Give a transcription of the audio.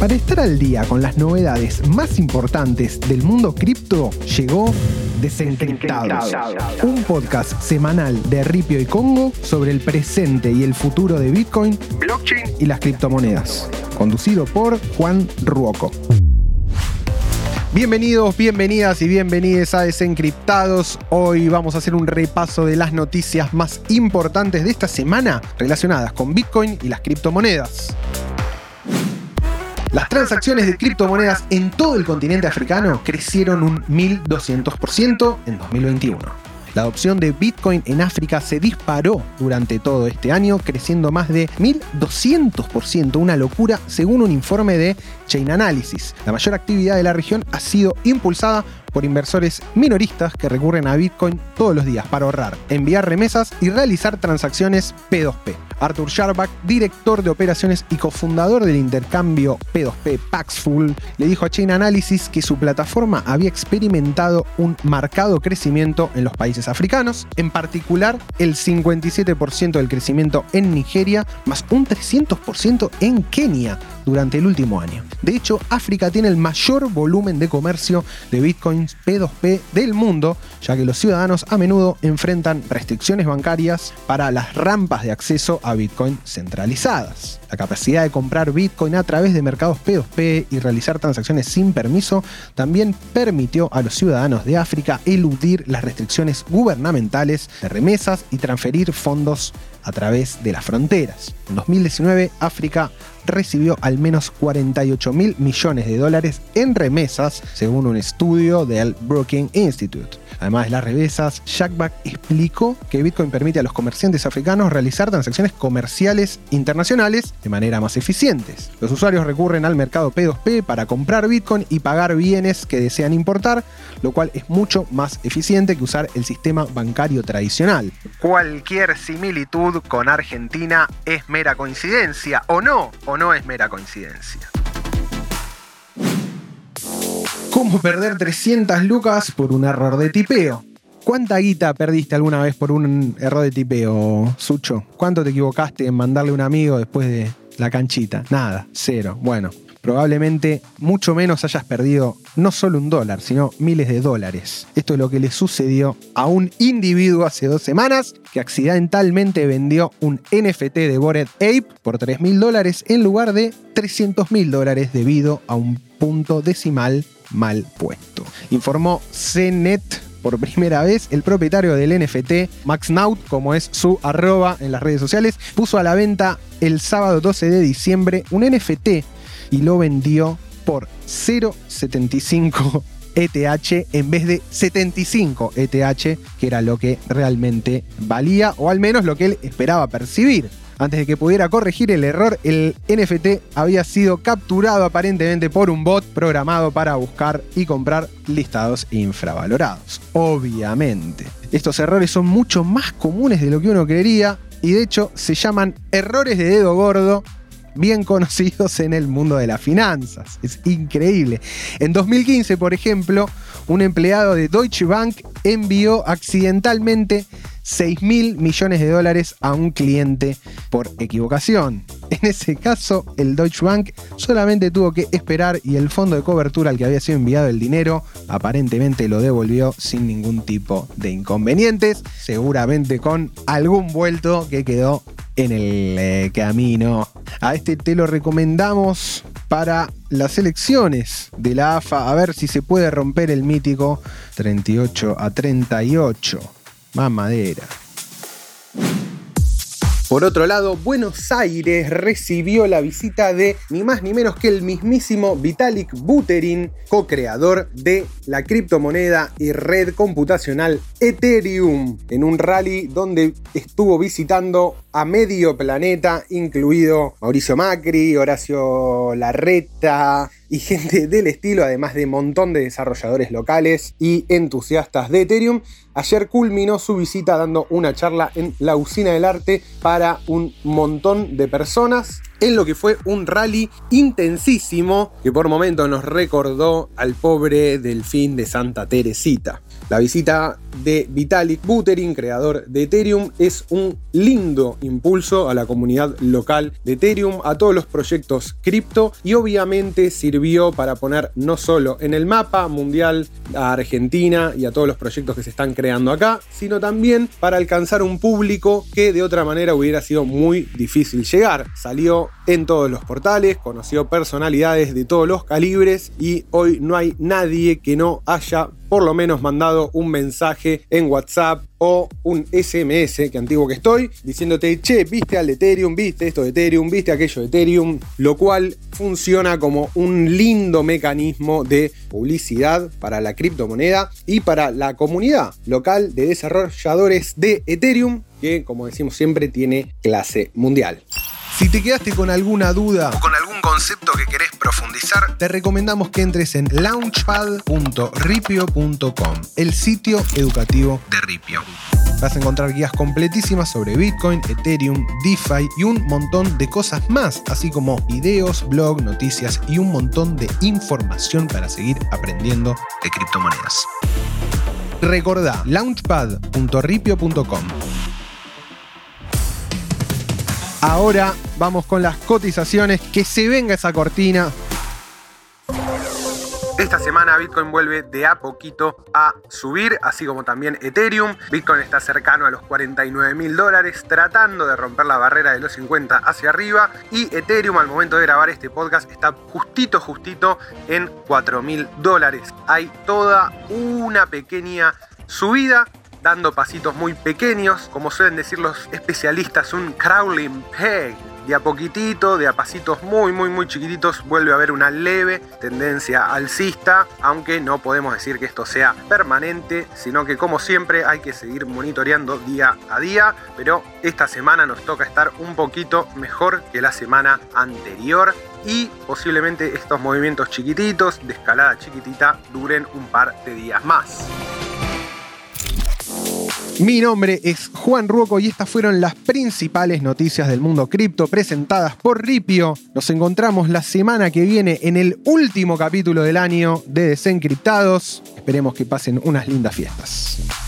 Para estar al día con las novedades más importantes del mundo cripto, llegó Desencriptados, un podcast semanal de Ripio y Congo sobre el presente y el futuro de Bitcoin, blockchain y las criptomonedas, conducido por Juan Ruoco. Bienvenidos, bienvenidas y bienvenidos a Desencriptados. Hoy vamos a hacer un repaso de las noticias más importantes de esta semana relacionadas con Bitcoin y las criptomonedas. Las transacciones de criptomonedas en todo el continente africano crecieron un 1200% en 2021. La adopción de Bitcoin en África se disparó durante todo este año, creciendo más de 1200%, una locura según un informe de Chain Analysis. La mayor actividad de la región ha sido impulsada por inversores minoristas que recurren a Bitcoin todos los días para ahorrar, enviar remesas y realizar transacciones P2P. Arthur Sharbach, director de operaciones y cofundador del intercambio P2P Paxful, le dijo a Chain Analysis que su plataforma había experimentado un marcado crecimiento en los países africanos, en particular el 57% del crecimiento en Nigeria, más un 300% en Kenia durante el último año. De hecho, África tiene el mayor volumen de comercio de bitcoins P2P del mundo, ya que los ciudadanos a menudo enfrentan restricciones bancarias para las rampas de acceso a Bitcoin centralizadas. La capacidad de comprar Bitcoin a través de mercados P2P y realizar transacciones sin permiso también permitió a los ciudadanos de África eludir las restricciones gubernamentales de remesas y transferir fondos a través de las fronteras. En 2019, África recibió al menos 48 mil millones de dólares en remesas, según un estudio del Brookings Institute. Además de las remesas, Jackback explicó que Bitcoin permite a los comerciantes africanos realizar transacciones comerciales internacionales de manera más eficientes. Los usuarios recurren al mercado P2P para comprar Bitcoin y pagar bienes que desean importar, lo cual es mucho más eficiente que usar el sistema bancario tradicional. Cualquier similitud con Argentina es mera coincidencia, o no, o no es mera coincidencia. ¿Cómo perder 300 lucas por un error de tipeo? ¿Cuánta guita perdiste alguna vez por un error de tipeo, Sucho? ¿Cuánto te equivocaste en mandarle un amigo después de la canchita? Nada, cero. Bueno, probablemente mucho menos hayas perdido no solo un dólar, sino miles de dólares. Esto es lo que le sucedió a un individuo hace dos semanas que accidentalmente vendió un NFT de Bored Ape por 3 mil dólares en lugar de 300 mil dólares debido a un punto decimal mal puesto. Informó CNET por primera vez, el propietario del NFT, Max Naut, como es su arroba en las redes sociales, puso a la venta el sábado 12 de diciembre un NFT y lo vendió por 0,75 ETH en vez de 75 ETH, que era lo que realmente valía, o al menos lo que él esperaba percibir. Antes de que pudiera corregir el error, el NFT había sido capturado aparentemente por un bot programado para buscar y comprar listados infravalorados. Obviamente. Estos errores son mucho más comunes de lo que uno creería y de hecho se llaman errores de dedo gordo bien conocidos en el mundo de las finanzas. Es increíble. En 2015, por ejemplo, un empleado de Deutsche Bank envió accidentalmente 6 mil millones de dólares a un cliente por equivocación. En ese caso, el Deutsche Bank solamente tuvo que esperar y el fondo de cobertura al que había sido enviado el dinero aparentemente lo devolvió sin ningún tipo de inconvenientes, seguramente con algún vuelto que quedó en el eh, camino. A este te lo recomendamos para las elecciones de la AFA, a ver si se puede romper el mítico 38 a 38. Mamadera. Por otro lado, Buenos Aires recibió la visita de ni más ni menos que el mismísimo Vitalik Buterin, co-creador de la criptomoneda y red computacional Ethereum, en un rally donde estuvo visitando a medio planeta, incluido Mauricio Macri, Horacio Larreta, y gente del estilo, además de un montón de desarrolladores locales y entusiastas de Ethereum. Ayer culminó su visita dando una charla en la usina del arte para un montón de personas. en lo que fue un rally intensísimo que por momentos nos recordó al pobre delfín de Santa Teresita. La visita de Vitalik Buterin, creador de Ethereum, es un lindo impulso a la comunidad local de Ethereum, a todos los proyectos cripto y obviamente sirvió para poner no solo en el mapa mundial a Argentina y a todos los proyectos que se están creando acá, sino también para alcanzar un público que de otra manera hubiera sido muy difícil llegar. Salió en todos los portales, conoció personalidades de todos los calibres y hoy no hay nadie que no haya por lo menos mandado un mensaje en WhatsApp o un SMS, que antiguo que estoy, diciéndote, che, viste al Ethereum, viste esto de Ethereum, viste aquello de Ethereum, lo cual funciona como un lindo mecanismo de publicidad para la criptomoneda y para la comunidad local de desarrolladores de Ethereum, que como decimos siempre tiene clase mundial. Si te quedaste con alguna duda o con algún concepto que querés profundizar, te recomendamos que entres en launchpad.ripio.com, el sitio educativo de Ripio. Vas a encontrar guías completísimas sobre Bitcoin, Ethereum, DeFi y un montón de cosas más, así como videos, blog, noticias y un montón de información para seguir aprendiendo de criptomonedas. Recordá launchpad.ripio.com. Ahora vamos con las cotizaciones. Que se venga esa cortina. Esta semana Bitcoin vuelve de a poquito a subir, así como también Ethereum. Bitcoin está cercano a los 49 mil dólares, tratando de romper la barrera de los 50 hacia arriba. Y Ethereum, al momento de grabar este podcast, está justito, justito en 4 mil dólares. Hay toda una pequeña subida dando pasitos muy pequeños, como suelen decir los especialistas, un crawling peg. De a poquitito, de a pasitos muy, muy, muy chiquititos, vuelve a haber una leve tendencia alcista, aunque no podemos decir que esto sea permanente, sino que como siempre hay que seguir monitoreando día a día, pero esta semana nos toca estar un poquito mejor que la semana anterior y posiblemente estos movimientos chiquititos, de escalada chiquitita, duren un par de días más. Mi nombre es Juan Ruoco y estas fueron las principales noticias del mundo cripto presentadas por Ripio. Nos encontramos la semana que viene en el último capítulo del año de Desencriptados. Esperemos que pasen unas lindas fiestas.